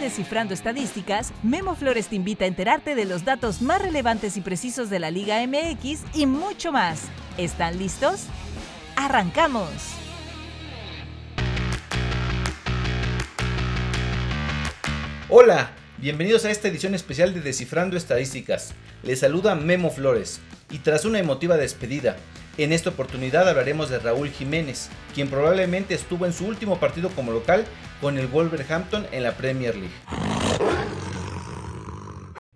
Descifrando Estadísticas, Memo Flores te invita a enterarte de los datos más relevantes y precisos de la Liga MX y mucho más. ¿Están listos? ¡Arrancamos! Hola, bienvenidos a esta edición especial de Descifrando Estadísticas. Les saluda Memo Flores y tras una emotiva despedida, en esta oportunidad hablaremos de Raúl Jiménez, quien probablemente estuvo en su último partido como local con el Wolverhampton en la Premier League.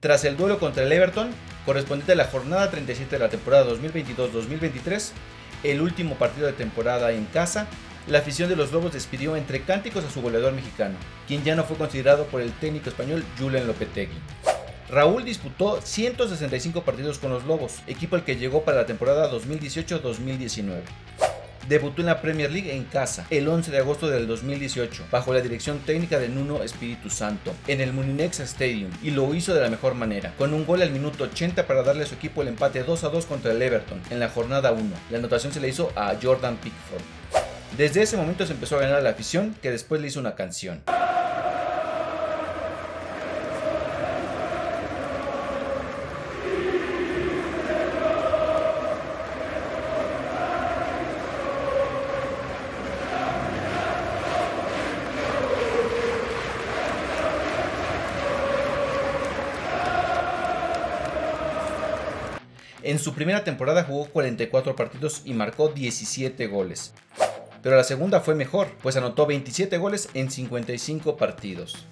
Tras el duelo contra el Everton, correspondiente a la jornada 37 de la temporada 2022-2023, el último partido de temporada en casa, la afición de los Lobos despidió entre cánticos a su goleador mexicano, quien ya no fue considerado por el técnico español Julen Lopetegui. Raúl disputó 165 partidos con los Lobos, equipo al que llegó para la temporada 2018-2019. Debutó en la Premier League en casa el 11 de agosto del 2018 bajo la dirección técnica de Nuno Espíritu Santo en el Muninex Stadium y lo hizo de la mejor manera, con un gol al minuto 80 para darle a su equipo el empate 2 a 2 contra el Everton en la jornada 1. La anotación se le hizo a Jordan Pickford. Desde ese momento se empezó a ganar la afición que después le hizo una canción. En su primera temporada jugó 44 partidos y marcó 17 goles. Pero la segunda fue mejor, pues anotó 27 goles en 55 partidos.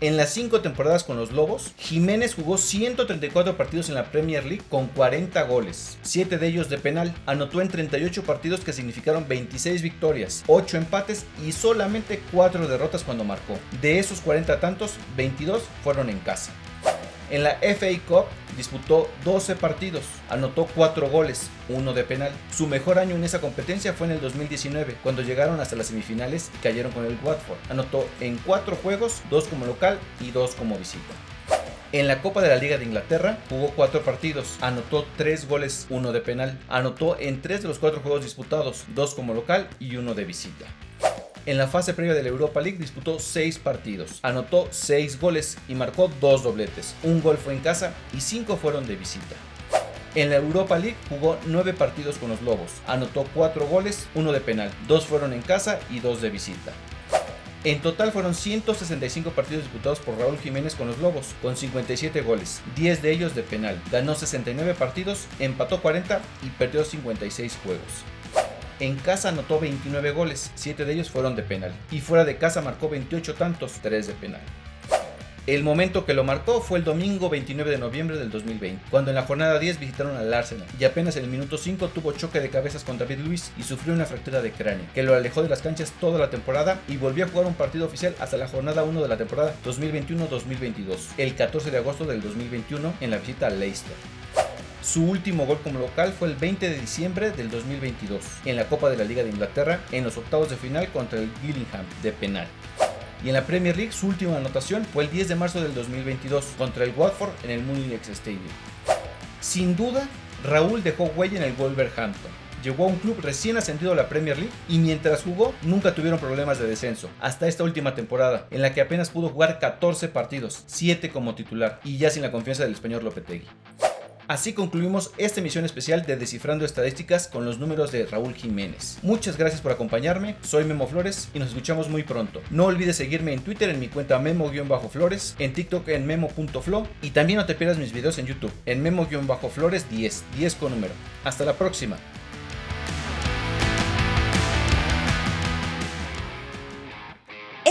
En las 5 temporadas con los Lobos, Jiménez jugó 134 partidos en la Premier League con 40 goles, 7 de ellos de penal. Anotó en 38 partidos que significaron 26 victorias, 8 empates y solamente 4 derrotas cuando marcó. De esos 40 tantos, 22 fueron en casa. En la FA Cup disputó 12 partidos, anotó 4 goles, uno de penal. Su mejor año en esa competencia fue en el 2019, cuando llegaron hasta las semifinales y cayeron con el Watford. Anotó en 4 juegos, 2 como local y 2 como visita. En la Copa de la Liga de Inglaterra jugó 4 partidos, anotó 3 goles, 1 de penal. Anotó en 3 de los 4 juegos disputados, 2 como local y 1 de visita. En la fase previa de la Europa League disputó 6 partidos, anotó 6 goles y marcó 2 dobletes. Un gol fue en casa y 5 fueron de visita. En la Europa League jugó 9 partidos con los Lobos, anotó 4 goles, 1 de penal, 2 fueron en casa y 2 de visita. En total fueron 165 partidos disputados por Raúl Jiménez con los Lobos, con 57 goles, 10 de ellos de penal. Ganó 69 partidos, empató 40 y perdió 56 juegos. En casa anotó 29 goles, 7 de ellos fueron de penal. Y fuera de casa marcó 28 tantos, 3 de penal. El momento que lo marcó fue el domingo 29 de noviembre del 2020, cuando en la jornada 10 visitaron al Arsenal y apenas en el minuto 5 tuvo choque de cabezas con David Luis y sufrió una fractura de cráneo, que lo alejó de las canchas toda la temporada y volvió a jugar un partido oficial hasta la jornada 1 de la temporada 2021-2022, el 14 de agosto del 2021 en la visita a Leicester. Su último gol como local fue el 20 de diciembre del 2022 en la Copa de la Liga de Inglaterra en los octavos de final contra el Gillingham de penal. Y en la Premier League su última anotación fue el 10 de marzo del 2022 contra el Watford en el Muninex Stadium. Sin duda, Raúl dejó huella en el Wolverhampton. Llegó a un club recién ascendido a la Premier League y mientras jugó nunca tuvieron problemas de descenso, hasta esta última temporada, en la que apenas pudo jugar 14 partidos, 7 como titular y ya sin la confianza del español Lopetegui. Así concluimos esta emisión especial de Descifrando Estadísticas con los números de Raúl Jiménez. Muchas gracias por acompañarme, soy Memo Flores y nos escuchamos muy pronto. No olvides seguirme en Twitter en mi cuenta memo-flores, en TikTok en memo.flo y también no te pierdas mis videos en YouTube en memo-flores 10, 10 con número. Hasta la próxima.